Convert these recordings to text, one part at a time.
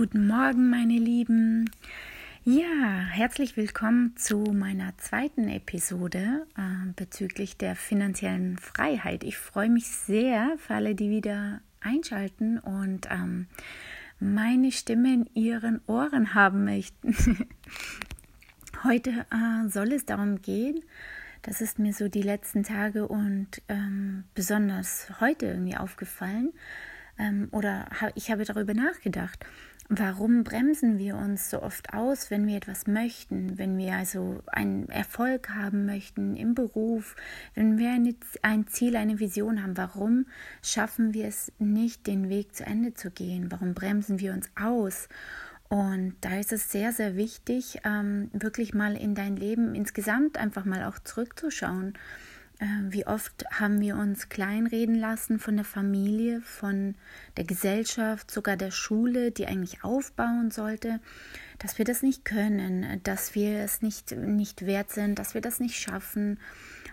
Guten Morgen, meine Lieben. Ja, herzlich willkommen zu meiner zweiten Episode äh, bezüglich der finanziellen Freiheit. Ich freue mich sehr für alle, die wieder einschalten und ähm, meine Stimme in ihren Ohren haben möchten. Heute äh, soll es darum gehen, das ist mir so die letzten Tage und ähm, besonders heute irgendwie aufgefallen, ähm, oder ich habe darüber nachgedacht. Warum bremsen wir uns so oft aus, wenn wir etwas möchten, wenn wir also einen Erfolg haben möchten im Beruf, wenn wir eine, ein Ziel, eine Vision haben? Warum schaffen wir es nicht, den Weg zu Ende zu gehen? Warum bremsen wir uns aus? Und da ist es sehr, sehr wichtig, ähm, wirklich mal in dein Leben insgesamt einfach mal auch zurückzuschauen wie oft haben wir uns kleinreden lassen von der Familie, von der Gesellschaft, sogar der Schule, die eigentlich aufbauen sollte, dass wir das nicht können, dass wir es nicht, nicht wert sind, dass wir das nicht schaffen.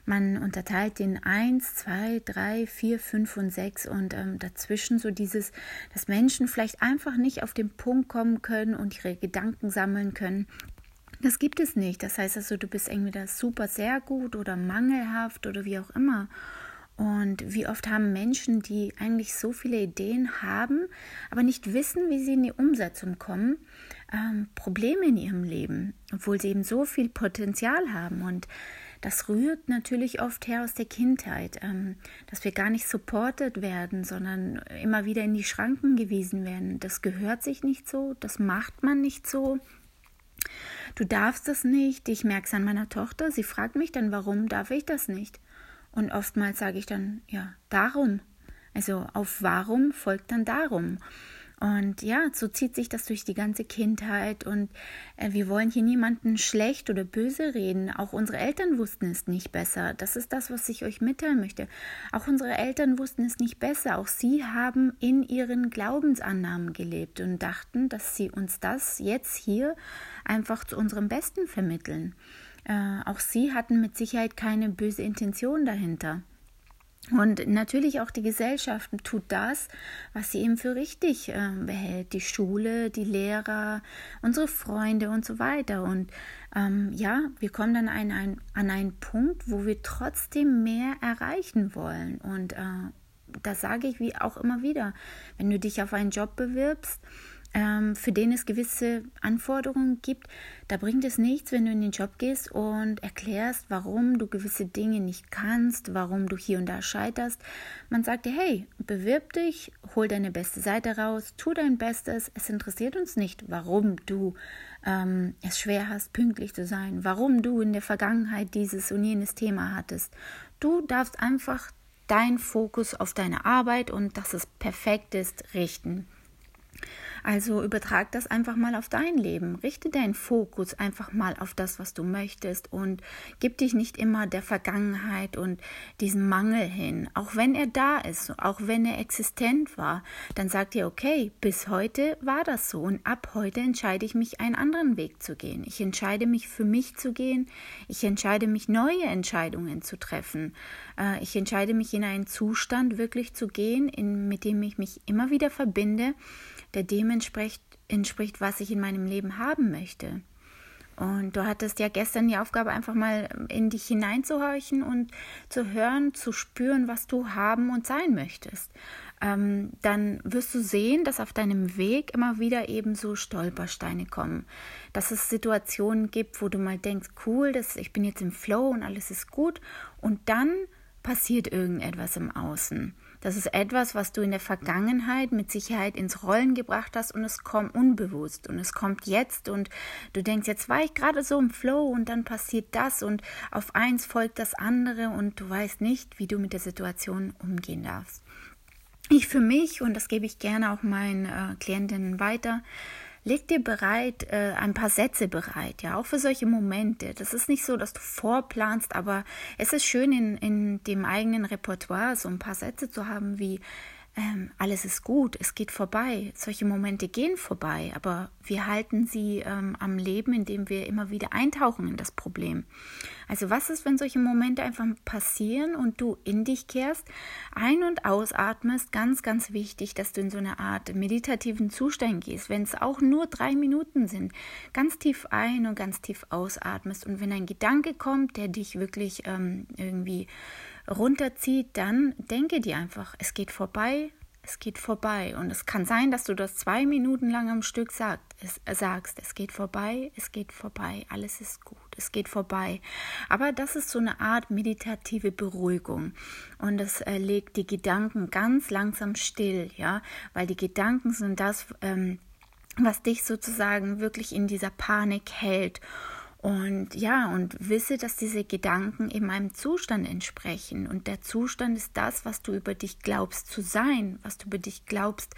Man unterteilt in eins, zwei, drei, vier, fünf und sechs und ähm, dazwischen so dieses, dass Menschen vielleicht einfach nicht auf den Punkt kommen können und ihre Gedanken sammeln können das gibt es nicht. Das heißt also, du bist entweder super sehr gut oder mangelhaft oder wie auch immer. Und wie oft haben Menschen, die eigentlich so viele Ideen haben, aber nicht wissen, wie sie in die Umsetzung kommen, ähm, Probleme in ihrem Leben, obwohl sie eben so viel Potenzial haben. Und das rührt natürlich oft her aus der Kindheit, ähm, dass wir gar nicht supported werden, sondern immer wieder in die Schranken gewiesen werden. Das gehört sich nicht so, das macht man nicht so du darfst das nicht. Ich merke es an meiner Tochter. Sie fragt mich dann, warum darf ich das nicht? Und oftmals sage ich dann, ja, darum. Also auf warum folgt dann darum. Und ja, so zieht sich das durch die ganze Kindheit und äh, wir wollen hier niemanden schlecht oder böse reden. Auch unsere Eltern wussten es nicht besser. Das ist das, was ich euch mitteilen möchte. Auch unsere Eltern wussten es nicht besser. Auch sie haben in ihren Glaubensannahmen gelebt und dachten, dass sie uns das jetzt hier einfach zu unserem Besten vermitteln. Äh, auch sie hatten mit Sicherheit keine böse Intention dahinter. Und natürlich auch die Gesellschaft tut das, was sie eben für richtig äh, behält. Die Schule, die Lehrer, unsere Freunde und so weiter. Und ähm, ja, wir kommen dann ein, ein, an einen Punkt, wo wir trotzdem mehr erreichen wollen. Und äh, das sage ich wie auch immer wieder. Wenn du dich auf einen Job bewirbst, ähm, für den es gewisse Anforderungen gibt, da bringt es nichts, wenn du in den Job gehst und erklärst, warum du gewisse Dinge nicht kannst, warum du hier und da scheiterst. Man sagt dir, hey, bewirb dich, hol deine beste Seite raus, tu dein Bestes. Es interessiert uns nicht, warum du ähm, es schwer hast, pünktlich zu sein, warum du in der Vergangenheit dieses und jenes Thema hattest. Du darfst einfach deinen Fokus auf deine Arbeit und dass es perfekt ist, richten. Also übertrag das einfach mal auf dein Leben. Richte deinen Fokus einfach mal auf das, was du möchtest und gib dich nicht immer der Vergangenheit und diesem Mangel hin. Auch wenn er da ist, auch wenn er existent war, dann sagt ihr, okay, bis heute war das so und ab heute entscheide ich mich, einen anderen Weg zu gehen. Ich entscheide mich für mich zu gehen. Ich entscheide mich, neue Entscheidungen zu treffen. Äh, ich entscheide mich, in einen Zustand wirklich zu gehen, in, mit dem ich mich immer wieder verbinde der dem entspricht, entspricht, was ich in meinem Leben haben möchte. Und du hattest ja gestern die Aufgabe, einfach mal in dich hineinzuhorchen und zu hören, zu spüren, was du haben und sein möchtest. Ähm, dann wirst du sehen, dass auf deinem Weg immer wieder eben so Stolpersteine kommen. Dass es Situationen gibt, wo du mal denkst, cool, das, ich bin jetzt im Flow und alles ist gut. Und dann passiert irgendetwas im Außen. Das ist etwas, was du in der Vergangenheit mit Sicherheit ins Rollen gebracht hast und es kommt unbewusst und es kommt jetzt und du denkst, jetzt war ich gerade so im Flow und dann passiert das und auf eins folgt das andere und du weißt nicht, wie du mit der Situation umgehen darfst. Ich für mich, und das gebe ich gerne auch meinen äh, Klientinnen weiter, leg dir bereit, äh, ein paar Sätze bereit, ja, auch für solche Momente. Das ist nicht so, dass du vorplanst, aber es ist schön, in, in dem eigenen Repertoire so ein paar Sätze zu haben, wie ähm, alles ist gut, es geht vorbei. Solche Momente gehen vorbei, aber wir halten sie ähm, am Leben, indem wir immer wieder eintauchen in das Problem. Also was ist, wenn solche Momente einfach passieren und du in dich kehrst, ein- und ausatmest? Ganz, ganz wichtig, dass du in so eine Art meditativen Zustand gehst, wenn es auch nur drei Minuten sind. Ganz tief ein und ganz tief ausatmest. Und wenn ein Gedanke kommt, der dich wirklich ähm, irgendwie runterzieht, dann denke dir einfach, es geht vorbei, es geht vorbei. Und es kann sein, dass du das zwei Minuten lang am Stück sagt, es, äh, sagst, es geht vorbei, es geht vorbei, alles ist gut, es geht vorbei. Aber das ist so eine Art meditative Beruhigung. Und es äh, legt die Gedanken ganz langsam still, ja, weil die Gedanken sind das, ähm, was dich sozusagen wirklich in dieser Panik hält. Und ja, und wisse, dass diese Gedanken eben einem Zustand entsprechen. Und der Zustand ist das, was du über dich glaubst zu sein, was du über dich glaubst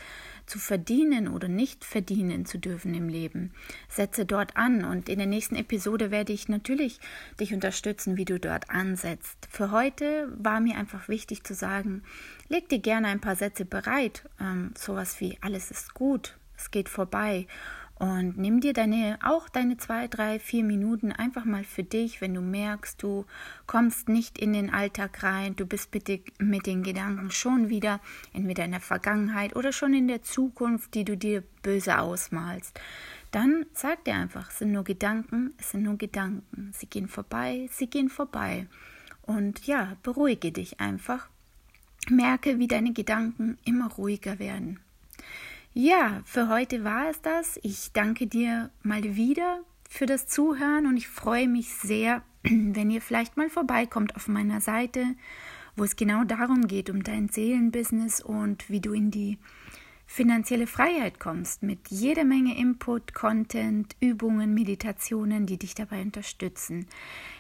zu verdienen oder nicht verdienen zu dürfen im Leben. Setze dort an. Und in der nächsten Episode werde ich natürlich dich unterstützen, wie du dort ansetzt. Für heute war mir einfach wichtig zu sagen, leg dir gerne ein paar Sätze bereit. Ähm, sowas wie alles ist gut, es geht vorbei und nimm dir deine, auch deine zwei, drei, vier Minuten einfach mal für dich, wenn du merkst, du kommst nicht in den Alltag rein, du bist bitte mit den Gedanken schon wieder entweder in der Vergangenheit oder schon in der Zukunft, die du dir böse ausmalst. Dann sag dir einfach, es sind nur Gedanken, es sind nur Gedanken. Sie gehen vorbei, sie gehen vorbei. Und ja, beruhige dich einfach. Merke, wie deine Gedanken immer ruhiger werden. Ja, für heute war es das. Ich danke dir mal wieder für das Zuhören und ich freue mich sehr, wenn ihr vielleicht mal vorbeikommt auf meiner Seite, wo es genau darum geht, um dein Seelenbusiness und wie du in die finanzielle Freiheit kommst mit jeder Menge Input, Content, Übungen, Meditationen, die dich dabei unterstützen.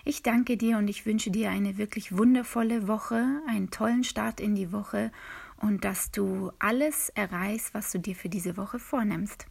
Ich danke dir und ich wünsche dir eine wirklich wundervolle Woche, einen tollen Start in die Woche und dass du alles erreichst, was du dir für diese Woche vornimmst.